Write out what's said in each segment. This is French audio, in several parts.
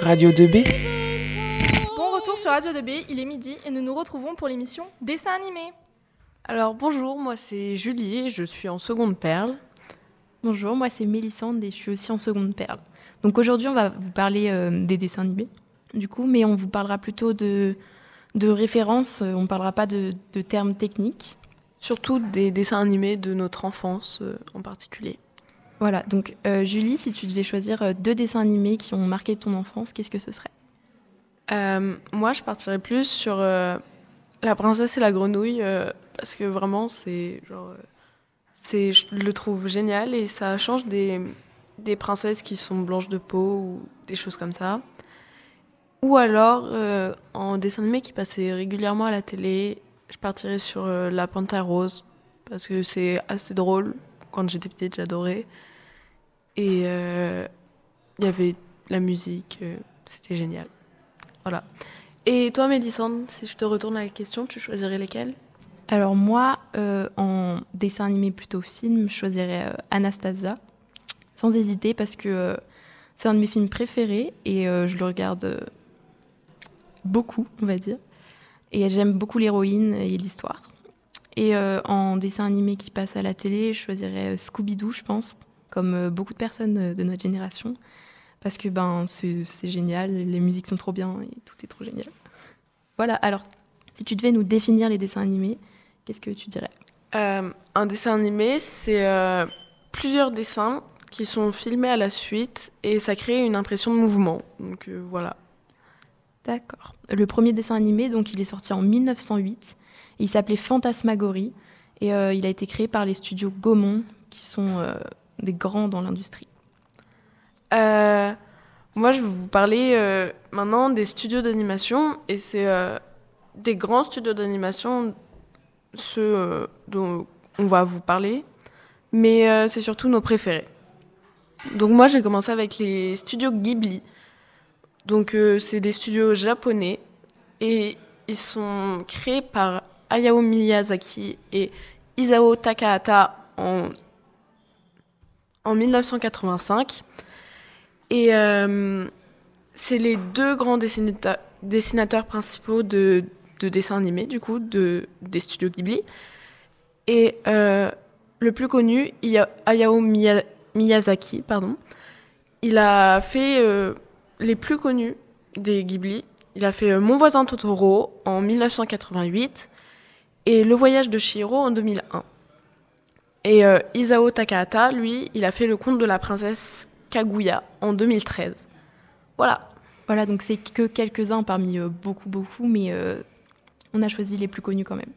Radio 2B. Bon retour sur Radio 2B, il est midi et nous nous retrouvons pour l'émission Dessin animé. Alors bonjour, moi c'est Julie, je suis en seconde perle. Bonjour, moi c'est Mélissande et je suis aussi en seconde perle. Donc aujourd'hui on va vous parler euh, des dessins animés, du coup, mais on vous parlera plutôt de, de références, euh, on ne parlera pas de, de, termes techniques. Surtout des dessins animés de notre enfance euh, en particulier. Voilà, donc euh, Julie, si tu devais choisir euh, deux dessins animés qui ont marqué ton enfance, qu'est-ce que ce serait? Euh, Moi, je partirais plus sur La princesse et la grenouille, parce que vraiment, c'est genre. c'est, je le trouve génial et ça change des, des princesses qui sont blanches de peau ou des choses comme ça. Ou alors, en dessin animé qui passait régulièrement à la télé, je partirais sur La Panthère Rose, parce que c'est assez drôle. Quand j'étais petite, j'adorais. Et il euh, y avait la musique, euh, c'était génial. Voilà. Et toi, Mélissande, si je te retourne la question, tu choisirais lesquels Alors moi, euh, en dessin animé plutôt film, je choisirais euh, Anastasia, sans hésiter, parce que c'est un de mes films préférés et je le regarde beaucoup, on va dire. Et j'aime beaucoup l'héroïne et l'histoire. Et en dessin animé qui passe à la télé, je choisirais Scooby-Doo, je pense, comme beaucoup de personnes de notre génération, parce que ben, c'est génial, les musiques sont trop bien et tout est trop génial. Voilà, alors, si tu devais nous définir les dessins animés, qu'est-ce que tu dirais? Euh, Un dessin animé, c'est euh, plusieurs dessins qui sont filmés à la suite et ça crée une impression de mouvement. Donc euh, voilà. D'accord. Le premier dessin animé, donc, il est sorti en 1908 et il s'appelait Fantasmagorie et il a été créé par les studios Gaumont qui sont des grands dans l'industrie euh, Moi, je vais vous parler euh, maintenant des studios d'animation. Et c'est euh, des grands studios d'animation, ceux euh, dont on va vous parler. Mais euh, c'est surtout nos préférés. Donc moi, j'ai commencé avec les studios Ghibli. Donc c'est des studios japonais. Et ils sont créés par Hayao Miyazaki et Isao Takahata en en 1985. Et euh, c'est les deux grands dessinateurs, principaux de, de, dessins animés, du coup, de, des studios Ghibli. Et euh, le plus connu, Hayao Miyazaki, pardon. Il a fait euh, les plus connus des Ghibli. Il a fait euh, Mon voisin Totoro en 1988 et Le voyage de Shiro en 2001. Et euh, Isao Takahata, lui, il a fait le conte de la princesse Kaguya en 2013. Voilà. Voilà, donc c'est que quelques-uns parmi euh, beaucoup, beaucoup, mais on a choisi les plus connus quand même.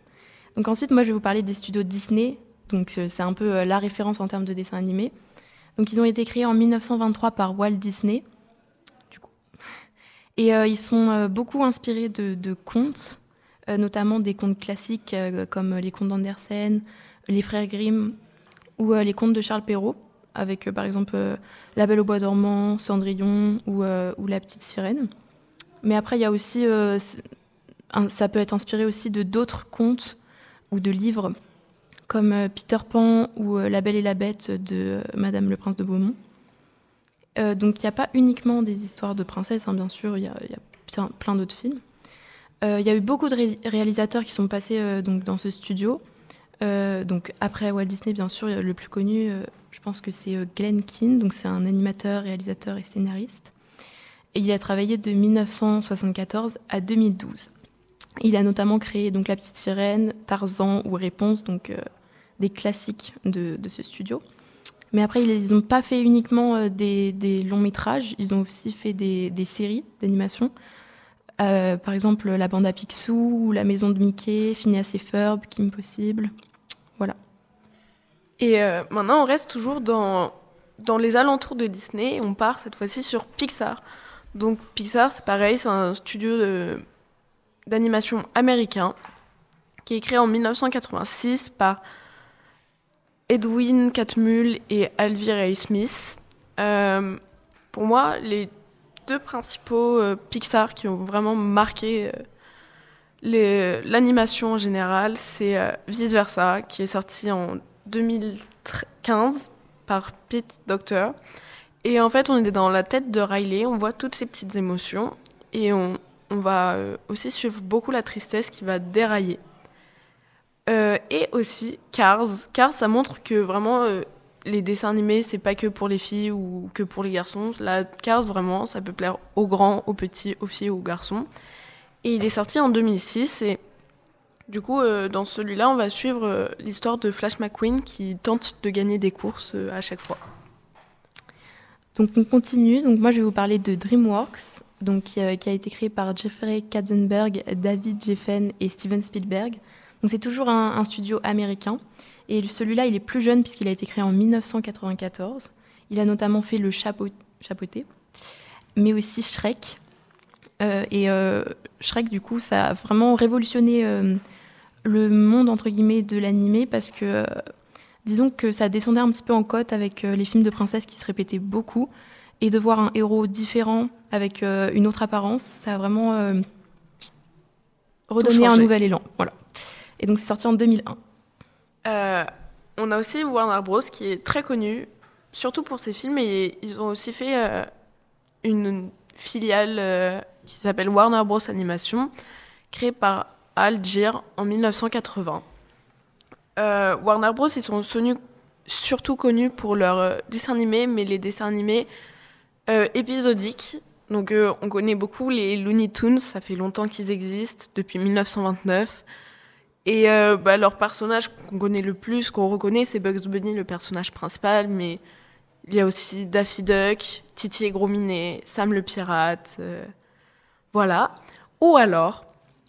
Donc ensuite, moi, je vais vous parler des studios Disney. Donc c'est un peu la référence en termes de dessin animé. Donc ils ont été créés en 1923 par Walt Disney. Et ils sont beaucoup inspirés de, contes, notamment des contes classiques comme les contes d'Andersen, les frères Grimm ou euh, les contes de Charles Perrault, avec euh, par exemple euh, La Belle au Bois dormant, Cendrillon ou, ou La Petite Sirène. Mais après, il y a aussi, ça peut être inspiré aussi de d'autres contes ou de livres, comme Peter Pan ou La Belle et la Bête de Madame le Prince de Beaumont. Euh, donc il n'y a pas uniquement des histoires de princesses, hein, bien sûr, il y a, plein d'autres films. Il euh, y a eu beaucoup de ré réalisateurs qui sont passés euh, donc, dans ce studio. Donc après Walt Disney, bien sûr, le plus connu, je pense que c'est Glenn Keane. Donc c'est un animateur, réalisateur et scénariste. Et il a travaillé de 1974 à 2012. Il a notamment créé donc La Petite Sirène, Tarzan ou Réponse, donc des classiques de, ce studio. Mais après, ils n'ont pas fait uniquement des, des, longs métrages, ils ont aussi fait des, séries d'animation. Euh, par exemple, La Bande à Picsou, La Maison de Mickey, Phineas et Ferb, Kim Possible. Voilà. Et euh, maintenant, on reste toujours dans, dans les alentours de Disney. On part cette fois-ci sur Pixar. Donc, Pixar, c'est pareil, c'est un studio d'animation américain qui est créé en 1986 par Edwin Catmull et Alvira. Smith. Euh, pour moi, les deux principaux euh, Pixar qui ont vraiment marqué euh, l'animation en général, c'est Vice Versa, qui est sorti en 2015, par Pete Doctor. Et en fait, on est dans la tête de Riley, on voit toutes ces petites émotions et on, va aussi suivre beaucoup la tristesse qui va dérailler. Euh, et aussi Cars. Cars, ça montre que vraiment euh, les dessins animés, c'est pas que pour les filles ou que pour les garçons. Là, Cars, vraiment, ça peut plaire aux grands, aux petits, aux filles, aux garçons. Et il est sorti en 2006 et du coup, dans celui-là, on va suivre l'histoire de Flash McQueen qui tente de gagner des courses à chaque fois. Donc on continue. Donc moi je vais vous parler de DreamWorks, donc qui, a été créé par Jeffrey Katzenberg, David Jeffen et Steven Spielberg. Donc c'est toujours un, studio américain. Et celui-là, il est plus jeune puisqu'il a été créé en 1994. Il a notamment fait le chapeau, chapeauté, mais aussi Shrek. Euh, et euh, Shrek, du coup, ça a vraiment révolutionné euh, le monde entre guillemets de l'animé parce que disons que ça descendait un petit peu en cote avec les films de princesses qui se répétaient beaucoup et de voir un héros différent avec une autre apparence, ça a vraiment redonné un nouvel élan. Voilà. Et donc c'est sorti en 2001. Euh, on a aussi Warner Bros qui est très connu, surtout pour ses films, et ils ont aussi fait euh, une filiale euh, qui s'appelle Warner Bros Animation, créée par Al Gir en 1980. Warner Bros, ils sont surtout connus pour leurs dessins animés, mais les dessins animés épisodiques. Donc on connaît beaucoup les Looney Tunes, ça fait longtemps qu'ils existent, depuis 1929. Et euh, bah, leur personnage qu'on connaît le plus, qu'on reconnaît, c'est Bugs Bunny, le personnage principal, mais il y a aussi Daffy Duck, Titi et Gros Minet, Sam le pirate, euh, voilà. Ou alors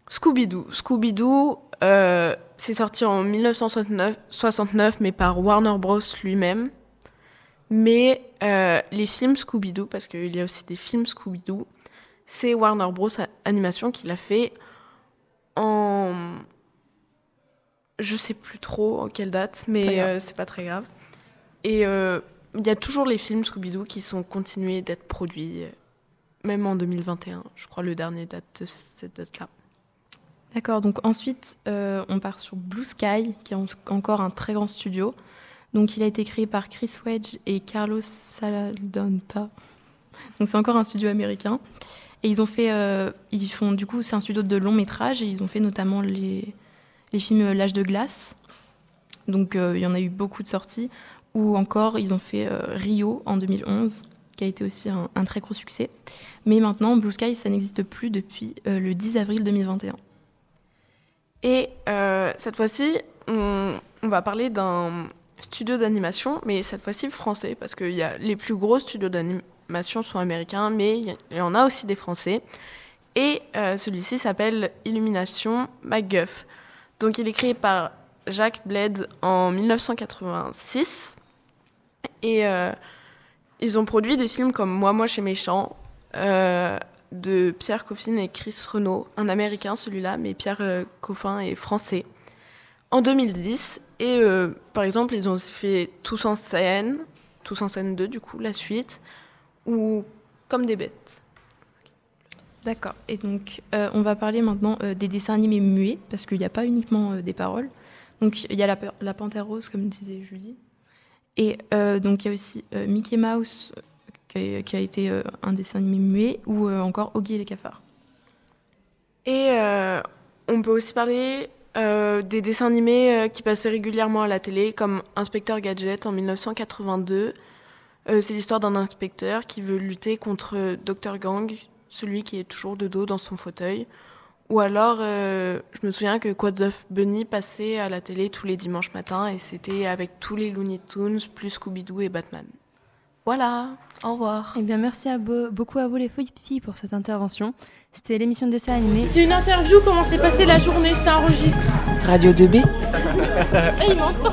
Scooby-Doo. Scooby-Doo, euh, c'est sorti en 1969, mais par Warner Bros. lui-même. Mais les films Scooby-Doo, parce qu'il y a aussi des films Scooby-Doo, c'est Warner Bros. Animation qui l'a fait en je sais plus trop en quelle date, mais euh, c'est pas très grave. Et euh, il y a toujours les films Scooby-Doo qui sont continués d'être produits, euh, même en 2021. Je crois le dernier date de cette date-là. D'accord, donc ensuite on part sur Blue Sky, qui est encore un très grand studio. Donc il a été créé par Chris Wedge et Carlos Saladonta. Donc c'est encore un studio américain. Et ils ont fait, ils font du coup c'est un studio de long métrage et ils ont fait notamment les les films euh, L'âge de glace. Donc euh, il y en a eu beaucoup de sorties. Ou encore, ils ont fait euh, Rio en 2011, qui a été aussi un, très gros succès. Mais maintenant, Blue Sky, ça n'existe plus depuis le 10 avril 2021. Et cette fois-ci, on, va parler d'un studio d'animation, mais cette fois-ci français, parce que les plus gros studios d'animation sont américains, mais il y, en a aussi des français. Et celui-ci s'appelle Illumination MacGuff. Donc il est créé par Jacques Bled en 1986. Et euh, ils ont produit des films comme Moi, moi chez Méchant, euh, de Pierre Coffin et Chris Renault, un américain celui-là, mais Pierre euh, Coffin est français, en 2010. Et par exemple, ils ont fait Tous en scène, Tous en scène 2, du coup, la suite, ou Comme des bêtes. D'accord. Et donc, euh, on va parler maintenant euh, des dessins animés muets, parce qu'il n'y a pas uniquement euh, des paroles. Donc, il y a la, la, Panthère Rose, comme disait Julie. Et donc, il y a aussi Mickey Mouse, qui a, été un dessin animé muet, ou encore Oggy et les cafards. Et on peut aussi parler des dessins animés qui passaient régulièrement à la télé, comme Inspecteur Gadget en 1982. C'est l'histoire d'un inspecteur qui veut lutter contre Dr. Gang, celui qui est toujours de dos dans son fauteuil. Ou alors, euh, je me souviens que Quad of Bunny passait à la télé tous les dimanches matins et c'était avec tous les Looney Tunes, plus Scooby-Doo et Batman. Voilà, au revoir. Eh bien, merci à beaucoup à vous les filles pour cette intervention. C'était l'émission de dessin animé. C'est une interview, comment s'est passée la journée, ça enregistre. Radio 2B. Et il m'entend.